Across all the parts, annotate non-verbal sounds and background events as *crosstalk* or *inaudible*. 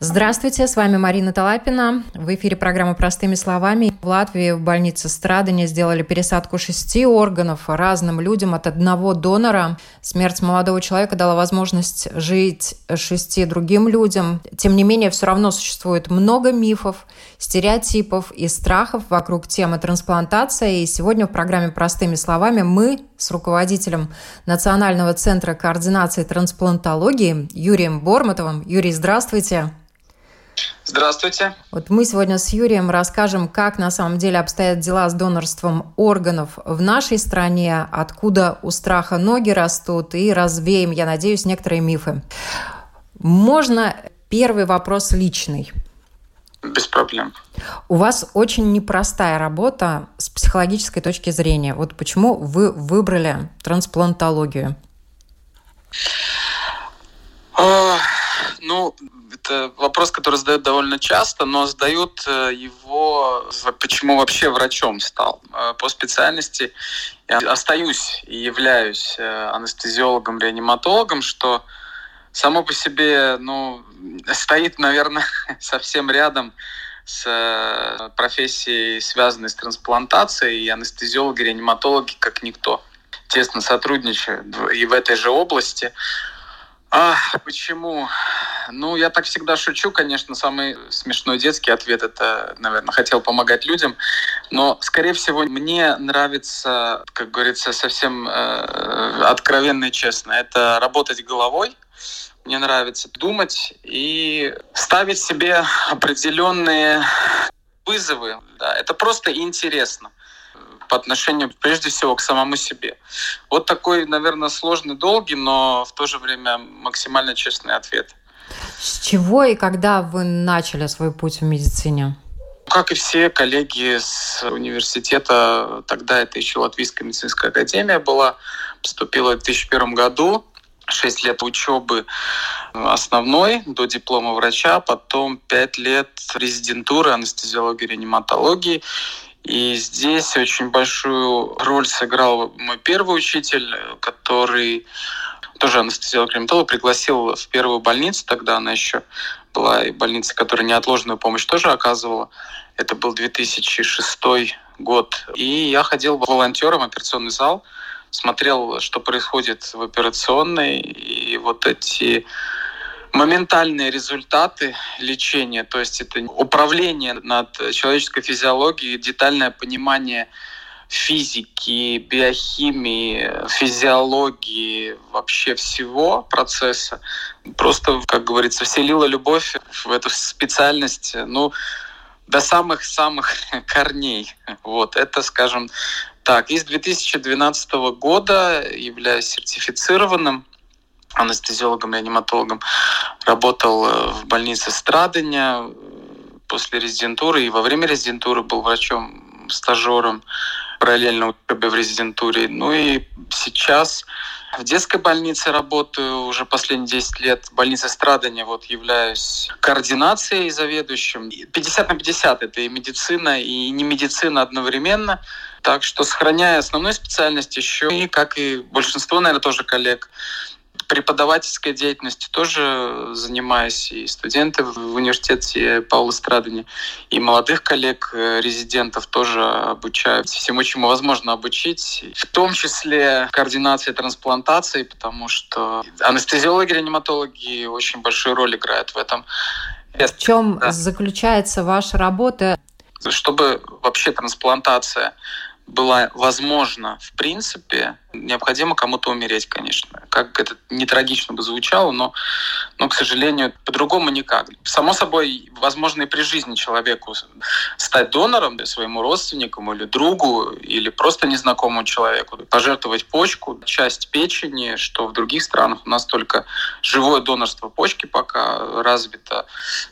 Здравствуйте, с вами Марина Талапина. В эфире программа «Простыми словами». В Латвии в больнице Страдания сделали пересадку шести органов разным людям от одного донора. Смерть молодого человека дала возможность жить шести другим людям. Тем не менее, все равно существует много мифов, стереотипов и страхов вокруг темы трансплантации. И сегодня в программе «Простыми словами» мы с руководителем Национального центра координации трансплантологии Юрием Бормотовым. Юрий, здравствуйте. Здравствуйте. Вот мы сегодня с Юрием расскажем, как на самом деле обстоят дела с донорством органов в нашей стране, откуда у страха ноги растут, и развеем, я надеюсь, некоторые мифы. Можно первый вопрос личный? Без проблем. У вас очень непростая работа с психологической точки зрения. Вот почему вы выбрали трансплантологию? Ну, это вопрос, который задают довольно часто, но задают э, его, почему вообще врачом стал. Э, по специальности я остаюсь и являюсь э, анестезиологом-реаниматологом, что само по себе ну, стоит, наверное, *laughs* совсем рядом с профессией, связанной с трансплантацией, и анестезиологи, реаниматологи, как никто, тесно сотрудничают и в этой же области. А, почему? Ну, я так всегда шучу, конечно, самый смешной детский ответ это, наверное, хотел помогать людям, но, скорее всего, мне нравится, как говорится, совсем э, откровенно и честно, это работать головой, мне нравится думать и ставить себе определенные вызовы. Да, это просто интересно по отношению, прежде всего, к самому себе. Вот такой, наверное, сложный, долгий, но в то же время максимально честный ответ. С чего и когда вы начали свой путь в медицине? Как и все коллеги с университета, тогда это еще Латвийская медицинская академия была, поступила в 2001 году. Шесть лет учебы основной до диплома врача, потом пять лет резидентуры анестезиологии и реаниматологии. И здесь очень большую роль сыграл мой первый учитель, который тоже анестезиолог-реаниматолог, пригласил в первую больницу, тогда она еще была и больница, которая неотложную помощь тоже оказывала. Это был 2006 год. И я ходил волонтером в операционный зал, смотрел, что происходит в операционной, и вот эти моментальные результаты лечения, то есть это управление над человеческой физиологией, детальное понимание физики, биохимии, физиологии, вообще всего процесса. Просто, как говорится, вселила любовь в эту специальность, ну, до самых-самых *laughs* корней. Вот, это, скажем так. И с 2012 года являюсь сертифицированным анестезиологом, реаниматологом. Работал э, в больнице Страдания э, после резидентуры и во время резидентуры был врачом-стажером параллельно учебе в резидентуре. Ну и сейчас в детской больнице работаю уже последние 10 лет. В больнице страдания вот являюсь координацией заведующим. 50 на 50 это и медицина, и не медицина одновременно. Так что сохраняя основную специальность еще и, как и большинство, наверное, тоже коллег, преподавательской деятельностью тоже занимаюсь, и студенты в университете Паула Страдани, и молодых коллег, э, резидентов тоже обучаю всему, чему возможно обучить, в том числе координации трансплантации, потому что анестезиологи, реаниматологи очень большую роль играют в этом. В чем да. заключается ваша работа? Чтобы вообще трансплантация была возможна в принципе, необходимо кому-то умереть, конечно. Как это не трагично бы звучало, но, но к сожалению, по-другому никак. Само собой, возможно и при жизни человеку стать донором своему родственнику или другу, или просто незнакомому человеку, пожертвовать почку, часть печени, что в других странах у нас только живое донорство почки пока развито.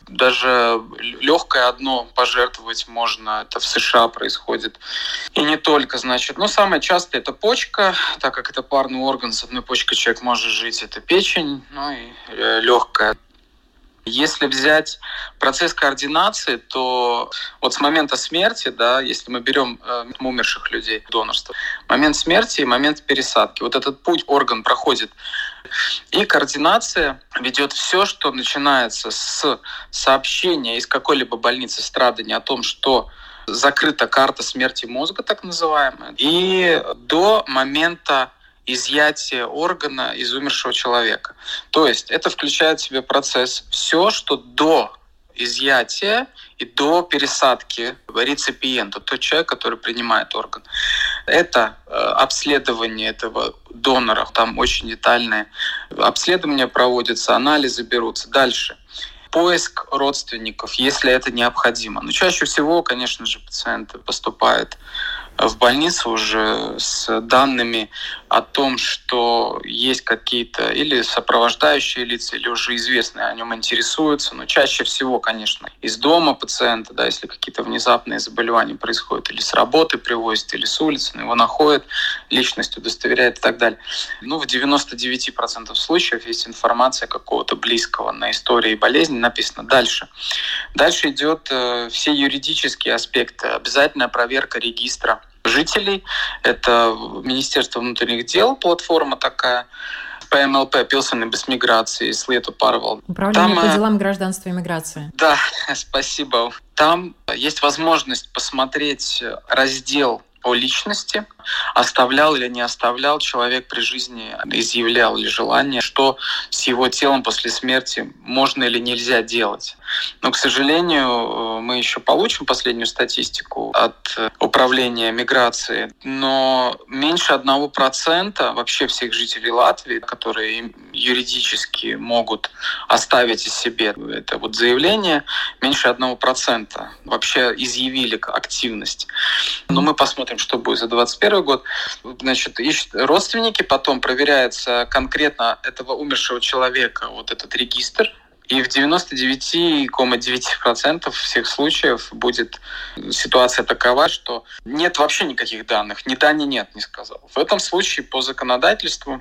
Даже легкое одно пожертвовать можно, это в США происходит. И не только, значит. Но самое частое это почка, так как это парный орган, с одной почкой человек может жить, это печень, ну и э, легкая. Если взять процесс координации, то вот с момента смерти, да, если мы берем э, умерших людей, донорство, момент смерти и момент пересадки, вот этот путь орган проходит и координация ведет все, что начинается с сообщения из какой-либо больницы страдания о том, что закрыта карта смерти мозга, так называемая, и до момента изъятия органа из умершего человека. То есть это включает в себе процесс все, что до изъятия и до пересадки реципиента, тот человек, который принимает орган. Это э, обследование этого донора, там очень детальное обследование проводится, анализы берутся. Дальше поиск родственников, если это необходимо. Но чаще всего, конечно же, пациенты поступают в больницу уже с данными о том, что есть какие-то или сопровождающие лица, или уже известные о нем интересуются. Но чаще всего, конечно, из дома пациента, да, если какие-то внезапные заболевания происходят, или с работы привозят, или с улицы, но его находят, личность удостоверяет и так далее. Ну, в 99% случаев есть информация какого-то близкого на истории болезни, написано дальше. Дальше идет э, все юридические аспекты, обязательная проверка регистра жителей. Это Министерство внутренних дел, платформа такая. ПМЛП, Пилсен без миграции, Слету Парвал. Управление Там, по э, делам гражданства и миграции. Да, *laughs* спасибо. Там есть возможность посмотреть раздел о личности, оставлял или не оставлял человек при жизни, изъявлял ли желание, что с его телом после смерти можно или нельзя делать. Но, к сожалению, мы еще получим последнюю статистику от управления миграции, но меньше одного процента вообще всех жителей Латвии, которые юридически могут оставить о себе это вот заявление, меньше одного процента вообще изъявили активность. Но мы посмотрим, что будет за 2021 год. Значит, ищут родственники, потом проверяется конкретно этого умершего человека вот этот регистр, и в 99,9% всех случаев будет ситуация такова, что нет вообще никаких данных. Ни да, ни нет, не сказал. В этом случае по законодательству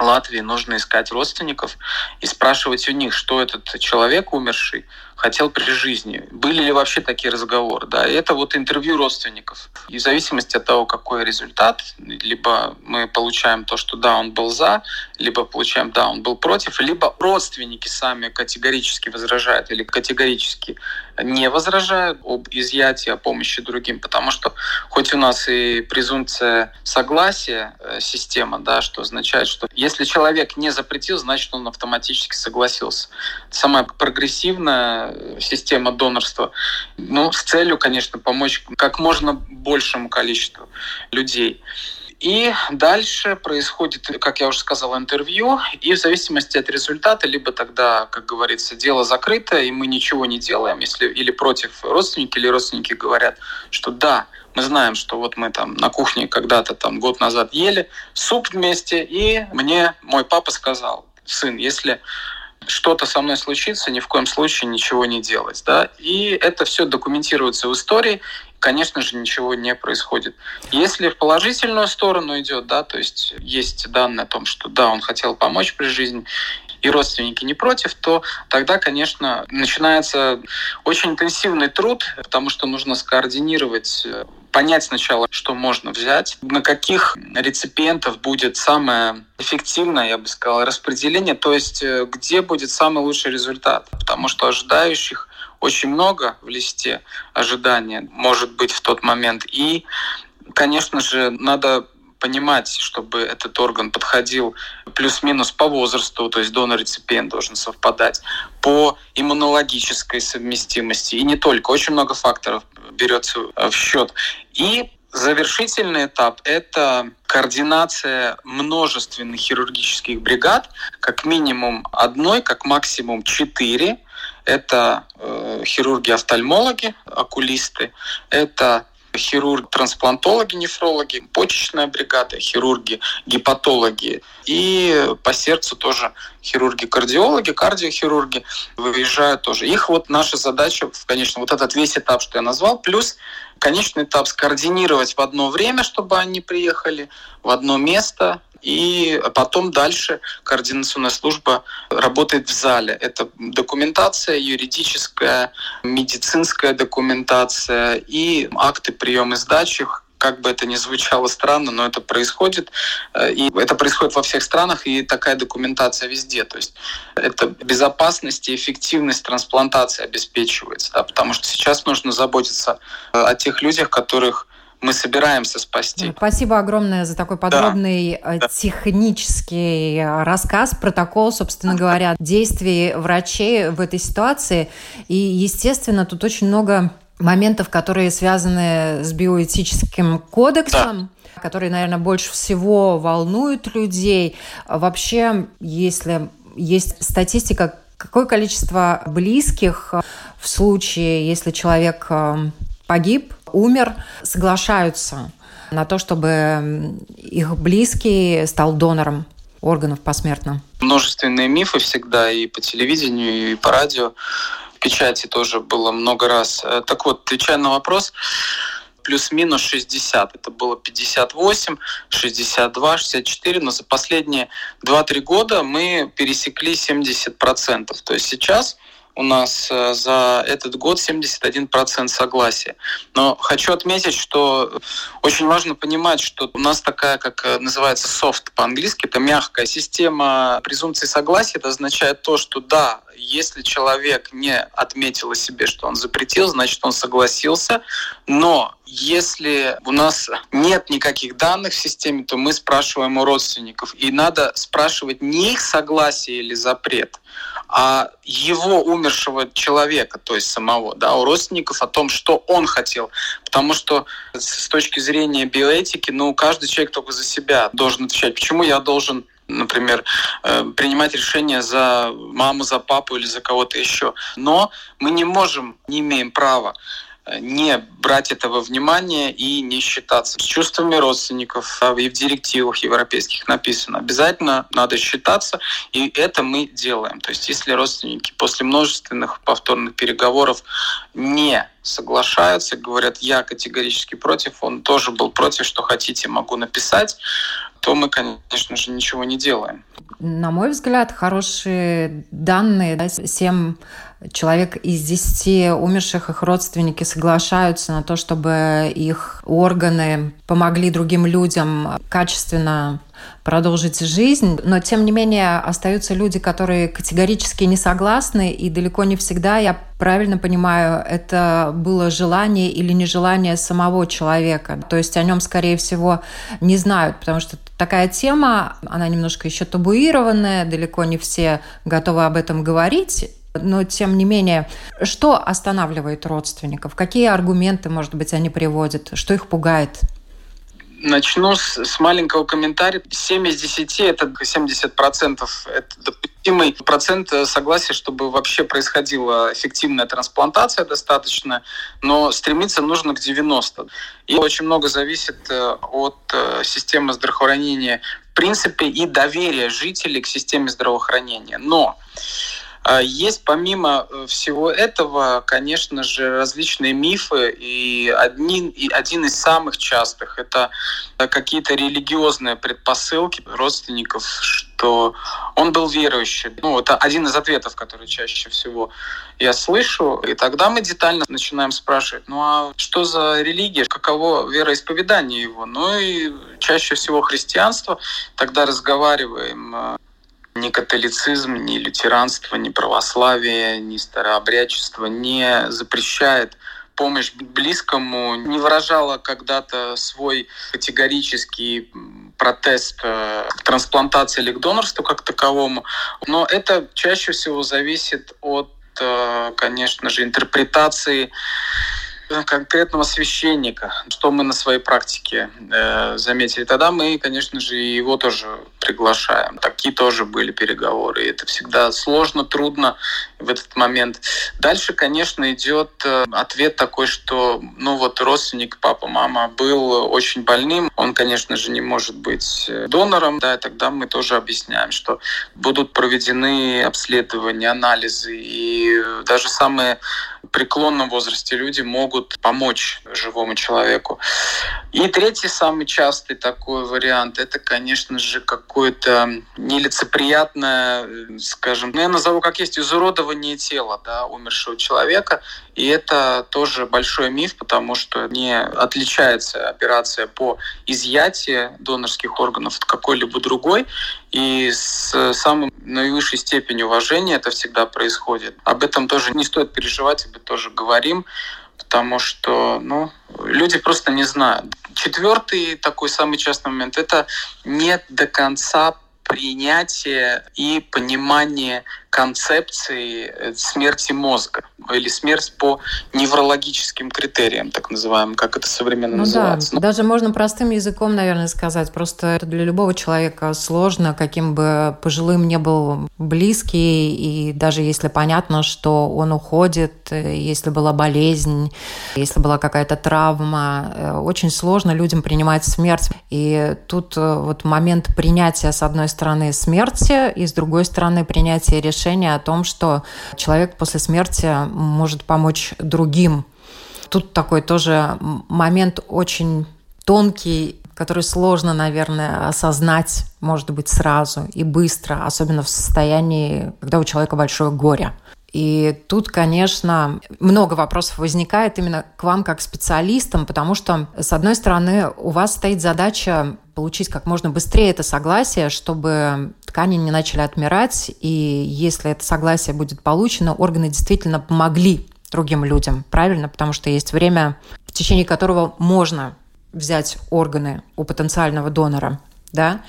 Латвии нужно искать родственников и спрашивать у них, что этот человек умерший хотел при жизни. Были ли вообще такие разговоры? Да, это вот интервью родственников. И в зависимости от того, какой результат, либо мы получаем то, что да, он был за, либо получаем да, он был против, либо родственники сами категорически возражают или категорически не возражают об изъятии, о помощи другим, потому что хоть у нас и презумпция согласия э, система, да, что означает, что если человек не запретил, значит он автоматически согласился. Самая прогрессивная система донорства, ну, с целью, конечно, помочь как можно большему количеству людей. И дальше происходит, как я уже сказал, интервью, и в зависимости от результата, либо тогда, как говорится, дело закрыто, и мы ничего не делаем, если или против родственники, или родственники говорят, что да, мы знаем, что вот мы там на кухне когда-то там год назад ели суп вместе, и мне мой папа сказал, сын, если что-то со мной случится, ни в коем случае ничего не делать. Да? И это все документируется в истории, конечно же, ничего не происходит. Если в положительную сторону идет, да, то есть есть данные о том, что да, он хотел помочь при жизни, и родственники не против, то тогда, конечно, начинается очень интенсивный труд, потому что нужно скоординировать э, понять сначала, что можно взять, на каких реципиентов будет самое эффективное, я бы сказал, распределение, то есть э, где будет самый лучший результат. Потому что ожидающих очень много в листе ожидания может быть в тот момент. И, конечно же, надо понимать, чтобы этот орган подходил плюс-минус по возрасту, то есть донор-реципиент должен совпадать, по иммунологической совместимости, и не только, очень много факторов берется в счет. И Завершительный этап – это координация множественных хирургических бригад, как минимум одной, как максимум четыре. Это э, хирурги-офтальмологи, окулисты, это хирурги, трансплантологи, нефрологи, почечная бригада, хирурги, гепатологи и по сердцу тоже хирурги-кардиологи, кардиохирурги выезжают тоже. Их вот наша задача, конечно, вот этот весь этап, что я назвал, плюс конечный этап скоординировать в одно время, чтобы они приехали в одно место и потом дальше координационная служба работает в зале. Это документация юридическая, медицинская документация и акты приема и сдачи, как бы это ни звучало странно, но это происходит. Э, и это происходит во всех странах, и такая документация везде. То есть это безопасность и эффективность трансплантации обеспечивается. Да, потому что сейчас нужно заботиться э, о тех людях, которых мы собираемся спасти. Спасибо огромное за такой подробный э, да. технический рассказ, протокол, собственно *laughs* говоря, действий врачей в этой ситуации. И, естественно, тут очень много моментов, которые связаны с биоэтическим кодексом. Да которые, наверное, больше всего волнуют людей. Вообще, если есть статистика, какое количество близких в случае, если человек э, погиб, умер, соглашаются на то, чтобы их близкий стал донором органов посмертно? Множественные мифы всегда и по телевидению, и по радио печати тоже было много раз. Э, так вот, отвечая на вопрос, плюс-минус 60. Это было 58, 62, 64, но за последние 2-3 года мы пересекли 70%. То есть сейчас у нас э, за этот год 71% согласия. Но хочу отметить, что очень важно понимать, что у нас такая, как э, называется soft по-английски, это мягкая система презумпции согласия. Это означает то, что да, если человек не отметил о себе, что он запретил, значит, он согласился. Но если у нас нет никаких данных в системе, то мы спрашиваем у родственников. И надо спрашивать не их согласие или запрет, а его умершего человека, то есть самого, да, у родственников о том, что он хотел. Потому что с точки зрения биоэтики, ну, каждый человек только за себя должен отвечать. Почему я должен например, э, принимать решения за маму, за папу или за кого-то еще. Но мы не можем, не имеем права не брать этого внимания и не считаться с чувствами родственников. И в директивах европейских написано, обязательно надо считаться, и это мы делаем. То есть если родственники после множественных повторных переговоров не соглашаются, говорят, я категорически против, он тоже был против, что хотите, могу написать, то мы, конечно же, ничего не делаем. На мой взгляд, хорошие данные, да, 7 человек из 10 умерших, их родственники соглашаются на то, чтобы их органы помогли другим людям качественно продолжить жизнь, но тем не менее остаются люди, которые категорически не согласны, и далеко не всегда, я правильно понимаю, это было желание или нежелание самого человека. То есть о нем, скорее всего, не знают, потому что такая тема, она немножко еще табуированная, далеко не все готовы об этом говорить. Но, тем не менее, что останавливает родственников? Какие аргументы, может быть, они приводят? Что их пугает? Начну с, с маленького комментария. 7 из 10 – это 70% это допустимый процент согласия, чтобы вообще происходила эффективная трансплантация достаточно, но стремиться нужно к 90. И очень много зависит э, от э, системы здравоохранения в принципе и доверия жителей к системе здравоохранения. Но есть помимо э, всего этого, конечно же, различные мифы, и, один, и один из самых частых – это какие-то религиозные предпосылки родственников, что он был верующий. Ну, это один из ответов, который чаще всего я слышу. И тогда мы детально начинаем спрашивать, ну а что за религия, каково вероисповедание его? Ну и чаще всего христианство. Тогда разговариваем э, ни католицизм, ни лютеранство, ни православие, ни старообрядчество не запрещает помощь близкому, не выражала когда-то свой категорический протест к трансплантации или к донорству как таковому. Но это чаще всего зависит от, э, конечно же, интерпретации конкретного священника, что мы на своей практике э, заметили. Тогда мы, конечно же, его тоже приглашаем. Такие тоже были переговоры. И это всегда сложно, трудно в этот момент. Дальше, конечно, идет э, ответ такой, что ну вот родственник, папа, мама был очень больным, он, конечно же, не может быть э, донором, да, и тогда мы тоже объясняем, что будут проведены обследования, анализы, и даже самые преклонном возрасте люди могут помочь живому человеку. И третий самый частый такой вариант, это, конечно же, какое-то нелицеприятное, скажем, ну, я назову как есть, изуродование тела да, умершего человека. И это тоже большой миф, потому что не отличается операция по изъятию донорских органов от какой-либо другой. И с самой наивысшей степенью уважения это всегда происходит. Об этом тоже не стоит переживать, об этом тоже говорим, потому что ну, люди просто не знают. Четвертый такой самый частый момент – это нет до конца принятие и понимание концепции э, смерти мозга или смерть по неврологическим критериям, так называемым, как это современно ну называется. Да, даже можно простым языком, наверное, сказать. Просто это для любого человека сложно, каким бы пожилым не был близкий, и даже если понятно, что он уходит, э, если была болезнь, если была какая-то травма, э, очень сложно людям принимать смерть. И тут вот момент принятия, с одной стороны, смерти, и с другой стороны, принятия решения решение о том, что человек после смерти может помочь другим. Тут такой тоже момент очень тонкий, который сложно, наверное, осознать, может быть, сразу и быстро, особенно в состоянии, когда у человека большое горе. И тут, конечно, много вопросов возникает именно к вам как специалистам, потому что, с одной стороны, у вас стоит задача получить как можно быстрее это согласие, чтобы ткани не начали отмирать, и если это согласие будет получено, органы действительно помогли другим людям, правильно? Потому что есть время, в течение которого можно взять органы у потенциального донора, да?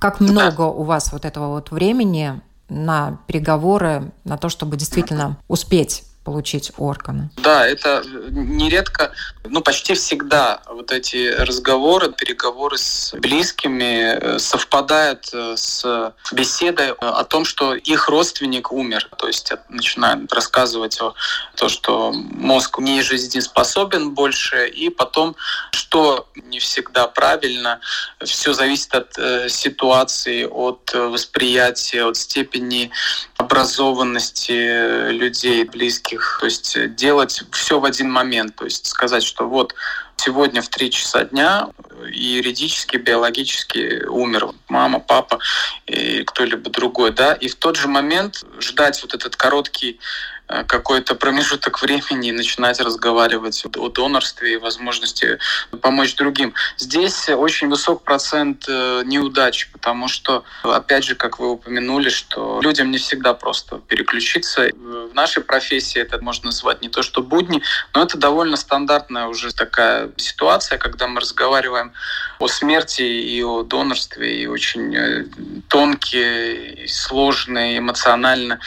Как много у вас вот этого вот времени на переговоры, на то, чтобы действительно успеть получить органы. Да, это нередко, ну почти всегда вот эти разговоры, переговоры с близкими э, совпадают э, с беседой о том, что их родственник умер. То есть начинают рассказывать о том, что мозг не жизнеспособен больше, и потом, что не всегда правильно, все зависит от э, ситуации, от восприятия, от степени образованности людей, близких. То есть делать все в один момент. То есть сказать, что вот сегодня в три часа дня юридически, биологически умер мама, папа и кто-либо другой, да, и в тот же момент ждать вот этот короткий Э, какой-то промежуток времени и начинать разговаривать о донорстве и возможности помочь другим. Здесь очень высок процент э, неудач, потому что, опять же, как вы упомянули, что людям не всегда просто переключиться. В нашей профессии это можно назвать не то что будни, но это довольно стандартная уже такая ситуация, когда мы разговариваем о смерти и о донорстве, и очень э, тонкие, и сложные эмоционально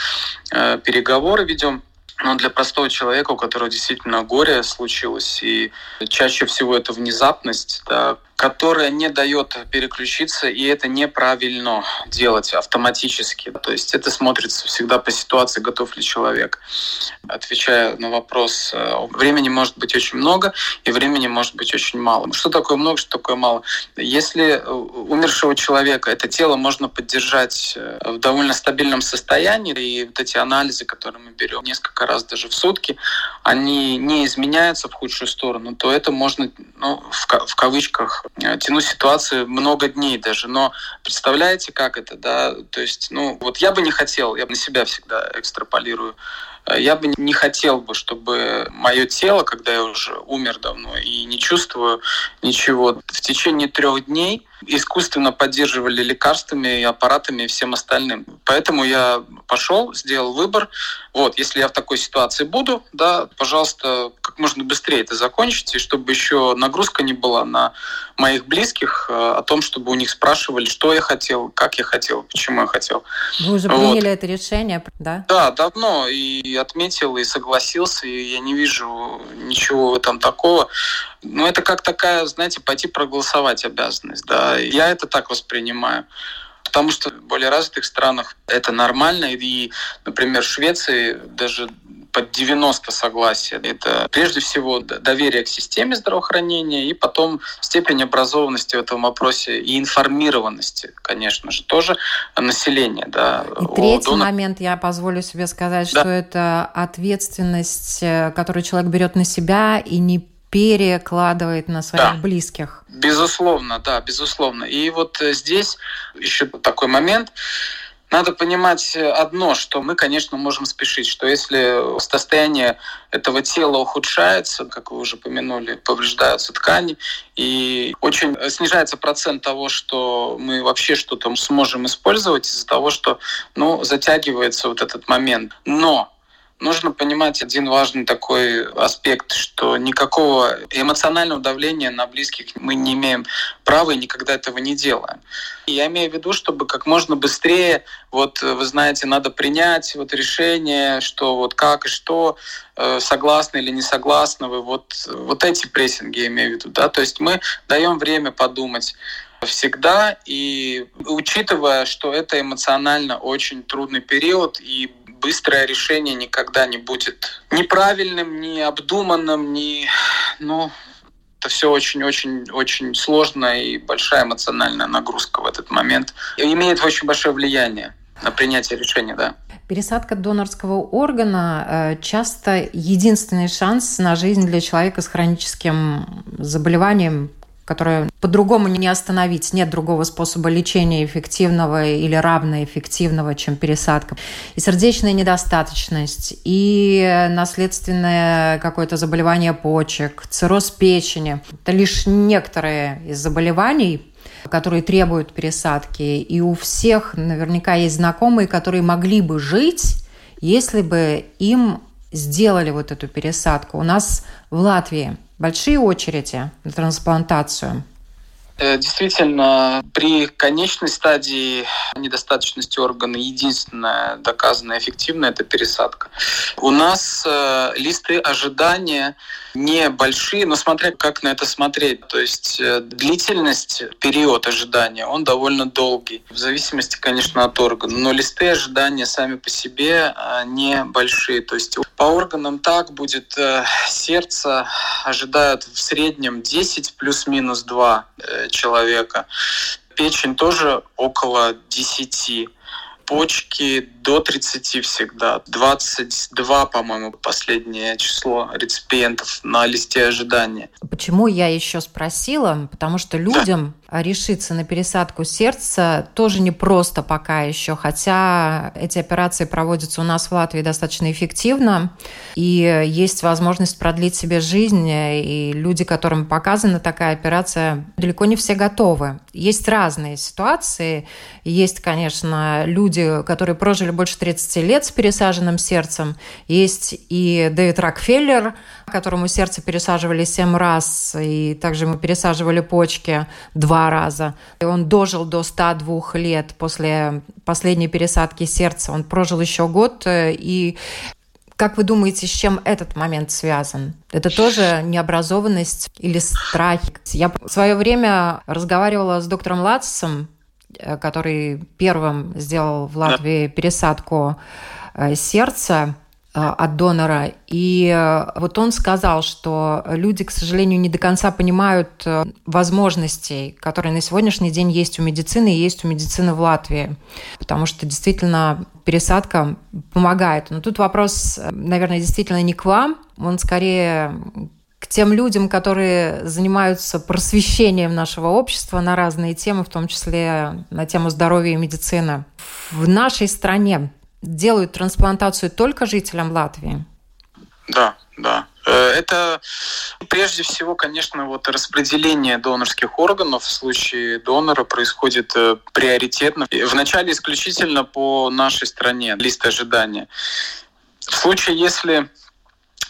переговоры ведем. Но для простого человека, у которого действительно горе случилось, и чаще всего это внезапность, да, которая не дает переключиться, и это неправильно делать автоматически. То есть это смотрится всегда по ситуации, готов ли человек. Отвечая на вопрос, э, времени может быть очень много, и времени может быть очень мало. Что такое много, что такое мало? Если умершего человека это тело можно поддержать э, в довольно стабильном состоянии, и вот эти анализы, которые мы берем несколько раз даже в сутки, они не изменяются в худшую сторону, то это можно ну, в, в кавычках Э, тяну ситуацию много дней даже. Но представляете, как это, да? То есть, ну, вот я бы не хотел, я на себя всегда экстраполирую, э, я бы не хотел бы, чтобы мое тело, когда я уже умер давно и не чувствую ничего, в течение трех дней искусственно поддерживали лекарствами, аппаратами и всем остальным. Поэтому я пошел, сделал выбор. Вот, если я в такой ситуации буду, да, пожалуйста, как можно быстрее это закончите, чтобы еще нагрузка не была на моих близких э, о том, чтобы у них спрашивали, что я хотел, как я хотел, почему я хотел. Вы уже приняли вот. это решение, да? Да, давно и отметил, и согласился, и я не вижу ничего этом такого. Ну, это как такая, знаете, пойти проголосовать обязанность, да. Я это так воспринимаю. потому что в более развитых странах это нормально. И, например, в Швеции даже под 90 согласия. Это прежде всего доверие к системе здравоохранения и потом степень образованности в этом вопросе и информированности, конечно же, тоже населения. Да, и третий донор... момент, я позволю себе сказать, да. что это ответственность, э, которую человек берет на себя и не перекладывает на своих да. близких. Безусловно, да, безусловно. И вот э, здесь еще такой момент. Надо понимать одно, что мы, конечно, можем спешить, что если состояние этого тела ухудшается, как вы уже помянули, повреждаются ткани, и очень снижается процент того, что мы вообще что-то сможем использовать из-за того, что ну, затягивается вот этот момент. Но Нужно понимать один важный такой аспект, что никакого эмоционального давления на близких мы не имеем права и никогда этого не делаем. И я имею в виду, чтобы как можно быстрее, вот вы знаете, надо принять вот решение, что вот как и что, э, согласны или не согласны вы, вот, вот эти прессинги я имею в виду, да, то есть мы даем время подумать, всегда. И учитывая, что это эмоционально очень трудный период, и быстрое решение никогда не будет неправильным, не обдуманным, не, ну, это все очень-очень-очень сложно и большая эмоциональная нагрузка в этот момент. И имеет очень большое влияние на принятие решения, да. Пересадка донорского органа э, часто единственный шанс на жизнь для человека с хроническим заболеванием, которое по-другому не остановить. Нет другого способа лечения эффективного или равноэффективного, чем пересадка. И сердечная недостаточность, и наследственное какое-то заболевание почек, цирроз печени. Это лишь некоторые из заболеваний, которые требуют пересадки. И у всех наверняка есть знакомые, которые могли бы жить, если бы им сделали вот эту пересадку. У нас в Латвии большие очереди на трансплантацию. Э, действительно, при конечной стадии недостаточности органа единственная доказанная эффективная – это пересадка. У нас э, листы ожидания небольшие, но смотря как на это смотреть. То есть э, длительность, период ожидания, он довольно долгий, в зависимости, конечно, от органа. Но листы ожидания сами по себе э, небольшие. То есть по органам так будет э, сердце ожидают в среднем 10 плюс-минус 2 человека. Печень тоже около 10 почки до 30 всегда. 22, по-моему, последнее число реципиентов на листе ожидания. Почему я еще спросила? Потому что людям. Решиться на пересадку сердца тоже не просто пока еще, хотя эти операции проводятся у нас в Латвии достаточно эффективно, и есть возможность продлить себе жизнь, и люди, которым показана такая операция, далеко не все готовы. Есть разные ситуации. Есть, конечно, люди, которые прожили больше 30 лет с пересаженным сердцем. Есть и Дэвид Рокфеллер, которому сердце пересаживали 7 раз, и также ему пересаживали почки два раза. И он дожил до 102 лет после последней пересадки сердца. Он прожил еще год, и как вы думаете, с чем этот момент связан? Это тоже необразованность или страх? Я в свое время разговаривала с доктором Латсом, Э, который первым сделал в Латвии пересадку э, сердца э, от донора. И вот он сказал, что люди, к сожалению, не до конца понимают возможностей, которые на сегодняшний день есть у медицины и есть у медицины в Латвии. Потому что действительно пересадка помогает. Но тут вопрос, наверное, действительно не к вам, он скорее к тем людям, которые занимаются просвещением нашего общества на разные темы, в том числе на тему здоровья и медицины. В нашей стране делают трансплантацию только жителям Латвии? Да, да. Э, это прежде всего, конечно, вот распределение донорских органов в случае донора происходит э, приоритетно. Вначале исключительно по нашей стране, лист ожидания. В случае, если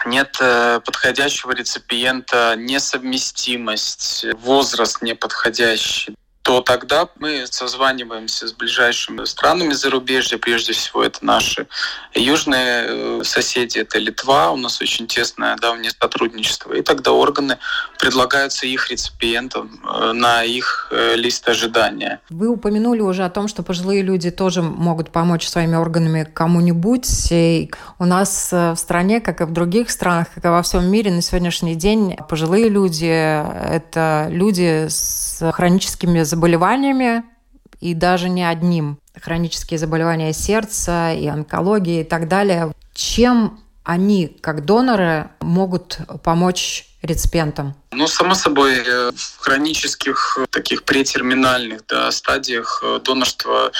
нет э, подходящего реципиента, несовместимость, возраст неподходящий. То тогда мы созваниваемся с ближайшими странами зарубежья. Прежде всего, это наши южные э, соседи, это Литва. У нас очень тесное давнее сотрудничество. И тогда органы предлагаются их реципиентам э, на их э, лист ожидания. Вы упомянули уже о том, что пожилые люди тоже могут помочь своими органами кому-нибудь. И у нас в стране, как и в других странах, как и во всем мире, на сегодняшний день пожилые люди – это люди с хроническими заболеваниями, и даже не одним. Хронические заболевания сердца и онкологии и так далее. Чем они, как доноры, могут помочь реципиентам? Ну, само собой, э, в хронических таких претерминальных да, стадиях э, донорства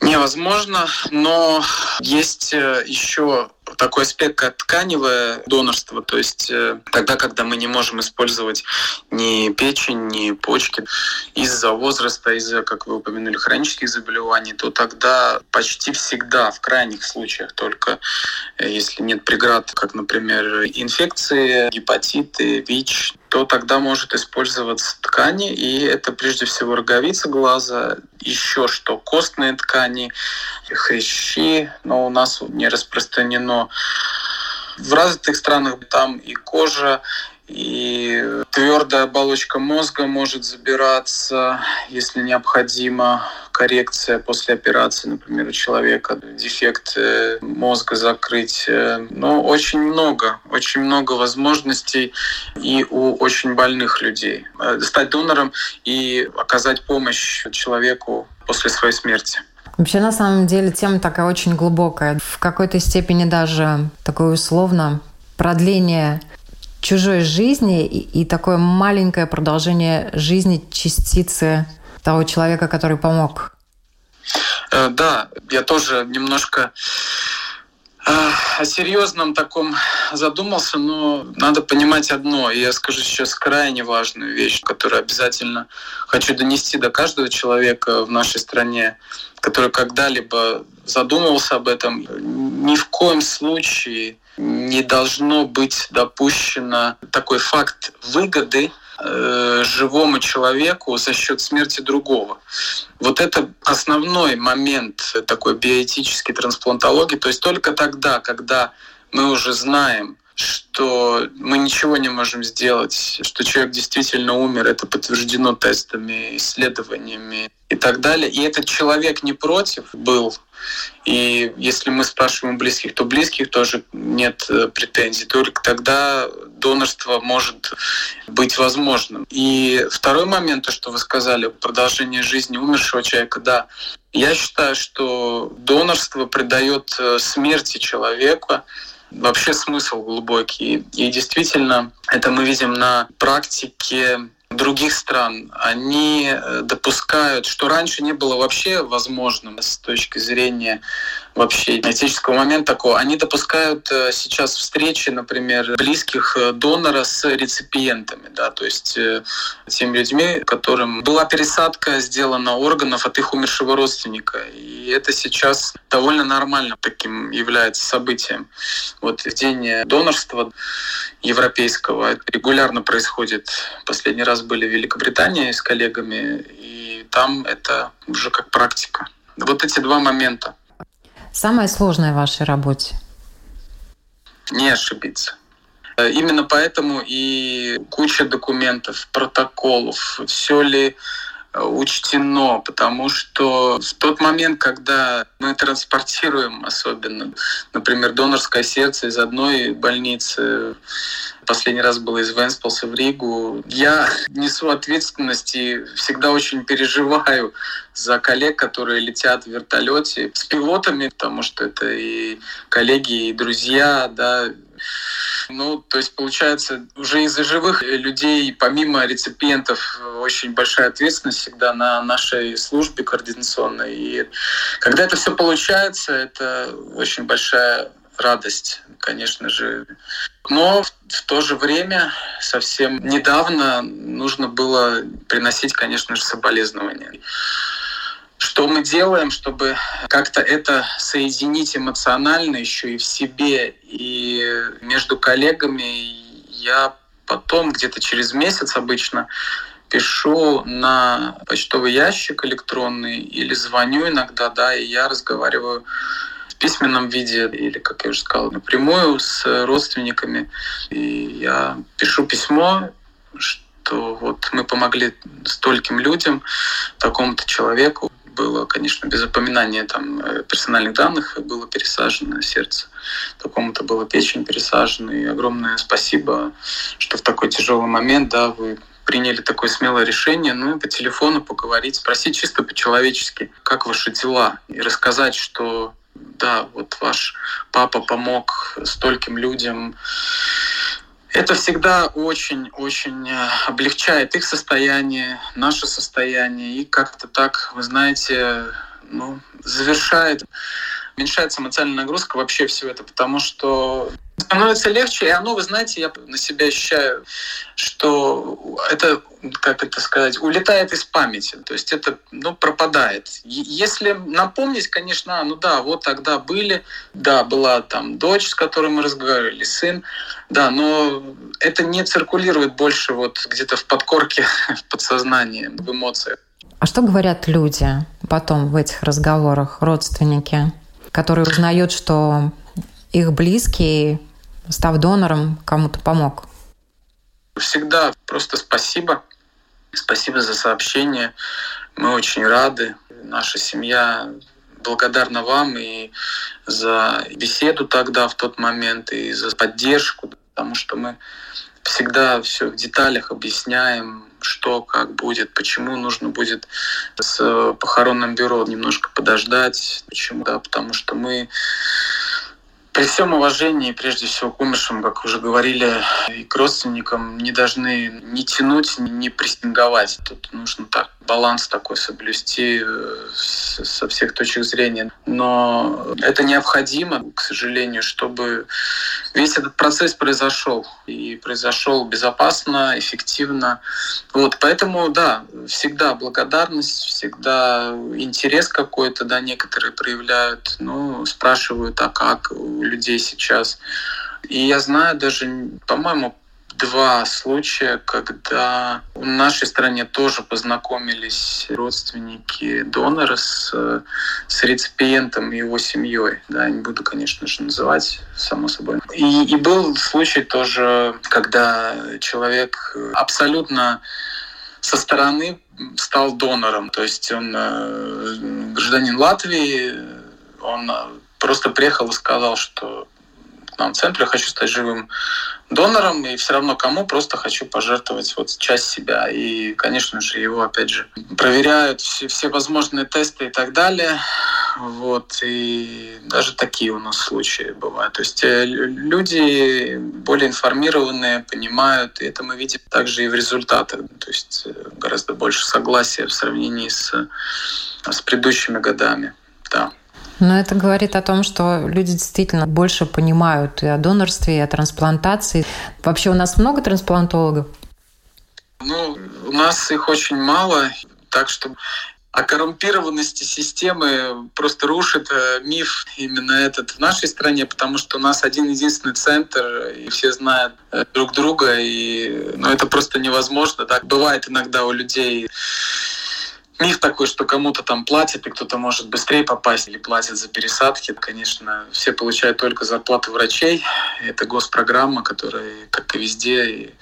невозможно, но есть э, еще такой аспект, как тканевое донорство, то есть э, тогда, когда мы не можем использовать ни печень, ни почки из-за возраста, из-за, как вы упомянули, хронических заболеваний, то тогда почти всегда, в крайних случаях, только э, если нет преград, как, например, инфекции, гепатиты, ВИЧ, то тогда может использоваться ткани, и это прежде всего роговица глаза, еще что костные ткани, хрящи, но у нас не распространено. В развитых странах там и кожа, и твердая оболочка мозга может забираться, если необходимо коррекция после операции, например, у человека дефект э, мозга закрыть. Э, но очень много, очень много возможностей и у очень больных людей э, стать донором и оказать помощь человеку после своей смерти. Вообще, на самом деле, тема такая очень глубокая. В какой-то степени даже такое условно продление чужой жизни и, и такое маленькое продолжение жизни частицы того человека, который помог. Э, да, я тоже немножко э, о серьезном таком задумался, но надо понимать одно. Я скажу сейчас крайне важную вещь, которую обязательно хочу донести до каждого человека в нашей стране, который когда-либо задумывался об этом. Ни в коем случае не должно быть допущено такой факт выгоды э, живому человеку за счет смерти другого. Вот это основной момент такой биоэтической трансплантологии. То есть только тогда, когда мы уже знаем, что мы ничего не можем сделать, что человек действительно умер, это подтверждено тестами, исследованиями и так далее. И этот человек не против был. И если мы спрашиваем близких, то близких тоже нет э, претензий. Только тогда донорство может быть возможным. И второй момент, то, что вы сказали, продолжение жизни умершего человека, да, я считаю, что донорство придает э, смерти человека вообще смысл глубокий. И действительно, это мы видим на практике других стран, они э, допускают, что раньше не было вообще возможным с точки зрения вообще этического момента такого. Они допускают э, сейчас встречи, например, близких э, донора с реципиентами, да, то есть теми людьми, которым была пересадка сделана органов от их умершего родственника. И это сейчас довольно нормально таким является событием. Вот день донорства европейского регулярно происходит. Последний раз были в Великобритании с коллегами, и там это уже как практика. Вот эти два момента. Самое сложное в вашей работе? Не ошибиться. Именно поэтому и куча документов, протоколов, все ли учтено, потому что в тот момент, когда мы транспортируем особенно, например, донорское сердце из одной больницы, последний раз было из Венспилса в Ригу, я несу ответственность и всегда очень переживаю за коллег, которые летят в вертолете. С пилотами, потому что это и коллеги, и друзья, да, ну, то есть, получается, уже из-за живых людей, помимо реципиентов, очень большая ответственность всегда на нашей службе координационной. И когда это все получается, это очень большая радость, конечно же. Но в то же время совсем недавно нужно было приносить, конечно же, соболезнования. Что мы делаем, чтобы как-то это соединить эмоционально еще и в себе, и между коллегами? Я потом, где-то через месяц обычно, пишу на почтовый ящик электронный или звоню иногда, да, и я разговариваю в письменном виде или, как я уже сказал, напрямую с родственниками. И я пишу письмо, что вот мы помогли стольким людям, такому-то человеку, было, конечно, без упоминания там э, персональных данных, было пересажено сердце. Такому-то было печень пересажена. И огромное спасибо, что в такой тяжелый момент, да, вы приняли такое смелое решение, ну и по телефону поговорить, спросить чисто по-человечески, как ваши дела, и рассказать, что да, вот ваш папа помог стольким людям. Это всегда очень-очень э, облегчает их состояние, наше состояние, и как-то так, вы знаете, ну, завершает, уменьшается эмоциональная нагрузка вообще все это, потому что становится легче, и оно, вы знаете, я на себя ощущаю, что это, как это сказать, улетает из памяти, то есть это, ну, пропадает. Если напомнить, конечно, ну да, вот тогда были, да, была там дочь, с которой мы разговаривали, сын, да, но это не циркулирует больше вот где-то в подкорке, *laughs* в подсознании, в эмоциях. А что говорят люди потом в этих разговорах, родственники, которые узнают, что их близкие став донором, кому-то помог? Всегда просто спасибо. Спасибо за сообщение. Мы очень рады. Наша семья благодарна вам и за беседу тогда, в тот момент, и за поддержку, потому что мы всегда все в деталях объясняем, что, как будет, почему нужно будет с похоронным бюро немножко подождать. Почему? Да, потому что мы при всем уважении, прежде всего, к умершим, как уже говорили, и к родственникам, не должны не тянуть, не прессинговать. Тут нужно так баланс такой соблюсти э, со всех точек зрения. Но это необходимо, к сожалению, чтобы весь этот процесс произошел. И произошел безопасно, эффективно. Вот, поэтому, да, всегда благодарность, всегда интерес какой-то, да, некоторые проявляют, ну, спрашивают, а как у людей сейчас. И я знаю даже, по-моему, два случая, когда в нашей стране тоже познакомились родственники донора с, с реципиентом и его семьей. Да, не буду, конечно же, называть, само собой. И, и был случай тоже, когда человек абсолютно со стороны стал донором. То есть он э, гражданин Латвии, он просто приехал и сказал, что нам в центре хочу стать живым донором, и все равно кому просто хочу пожертвовать вот часть себя. И, конечно же, его, опять же, проверяют все, все возможные тесты и так далее. Вот, и даже такие у нас случаи бывают. То есть э, люди более информированные, понимают, и это мы видим также и в результатах. То есть э, гораздо больше согласия в сравнении с, с предыдущими годами. Да. Но это говорит о том, что люди действительно больше понимают и о донорстве, и о трансплантации. Вообще у нас много трансплантологов? Ну, у нас их очень мало, так что о коррумпированности системы просто рушит э, миф именно этот в нашей стране, потому что у нас один единственный центр, и все знают э, друг друга, и ну, это просто невозможно. Так бывает иногда у людей миф такой, что кому-то там платят, и кто-то может быстрее попасть или платит за пересадки. Конечно, все получают только зарплаты врачей. Это госпрограмма, которая, как и везде,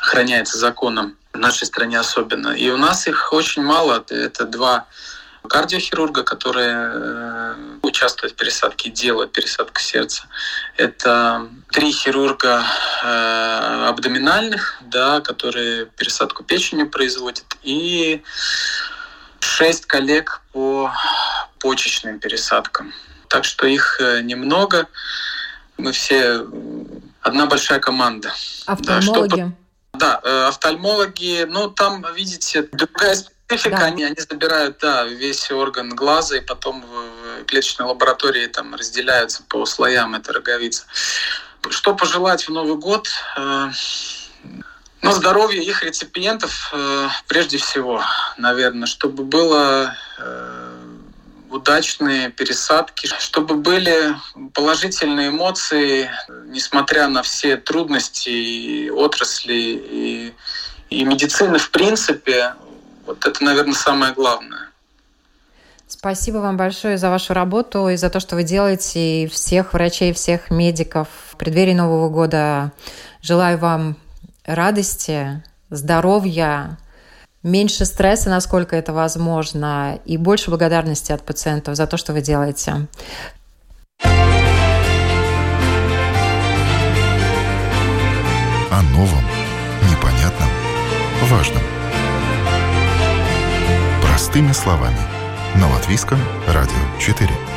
охраняется законом. В нашей стране особенно. И у нас их очень мало. Это два кардиохирурга, которые э, участвуют в пересадке, делают пересадку сердца. Это три хирурга э, абдоминальных, да, которые пересадку печени производят, и шесть коллег по почечным пересадкам. Так что их э, немного. Мы все одна большая команда. Офтальмологи? Да, да э, офтальмологи. Ну, там, видите, другая специфика. Да. Они, они забирают да, весь орган глаза, и потом в клеточной лаборатории там разделяются по слоям эта роговица. Что пожелать в Новый год? Э, ну, здоровье их реципиентов э, прежде всего, наверное, чтобы было э, удачные пересадки, чтобы были положительные эмоции, несмотря на все трудности и отрасли и, и медицины в принципе. Вот это, наверное, самое главное. Спасибо вам большое за вашу работу и за то, что вы делаете, и всех врачей, всех медиков. В преддверии Нового года желаю вам радости, здоровья, меньше стресса, насколько это возможно, и больше благодарности от пациентов за то, что вы делаете. О новом, непонятном, важном. Простыми словами. На Латвийском радио 4.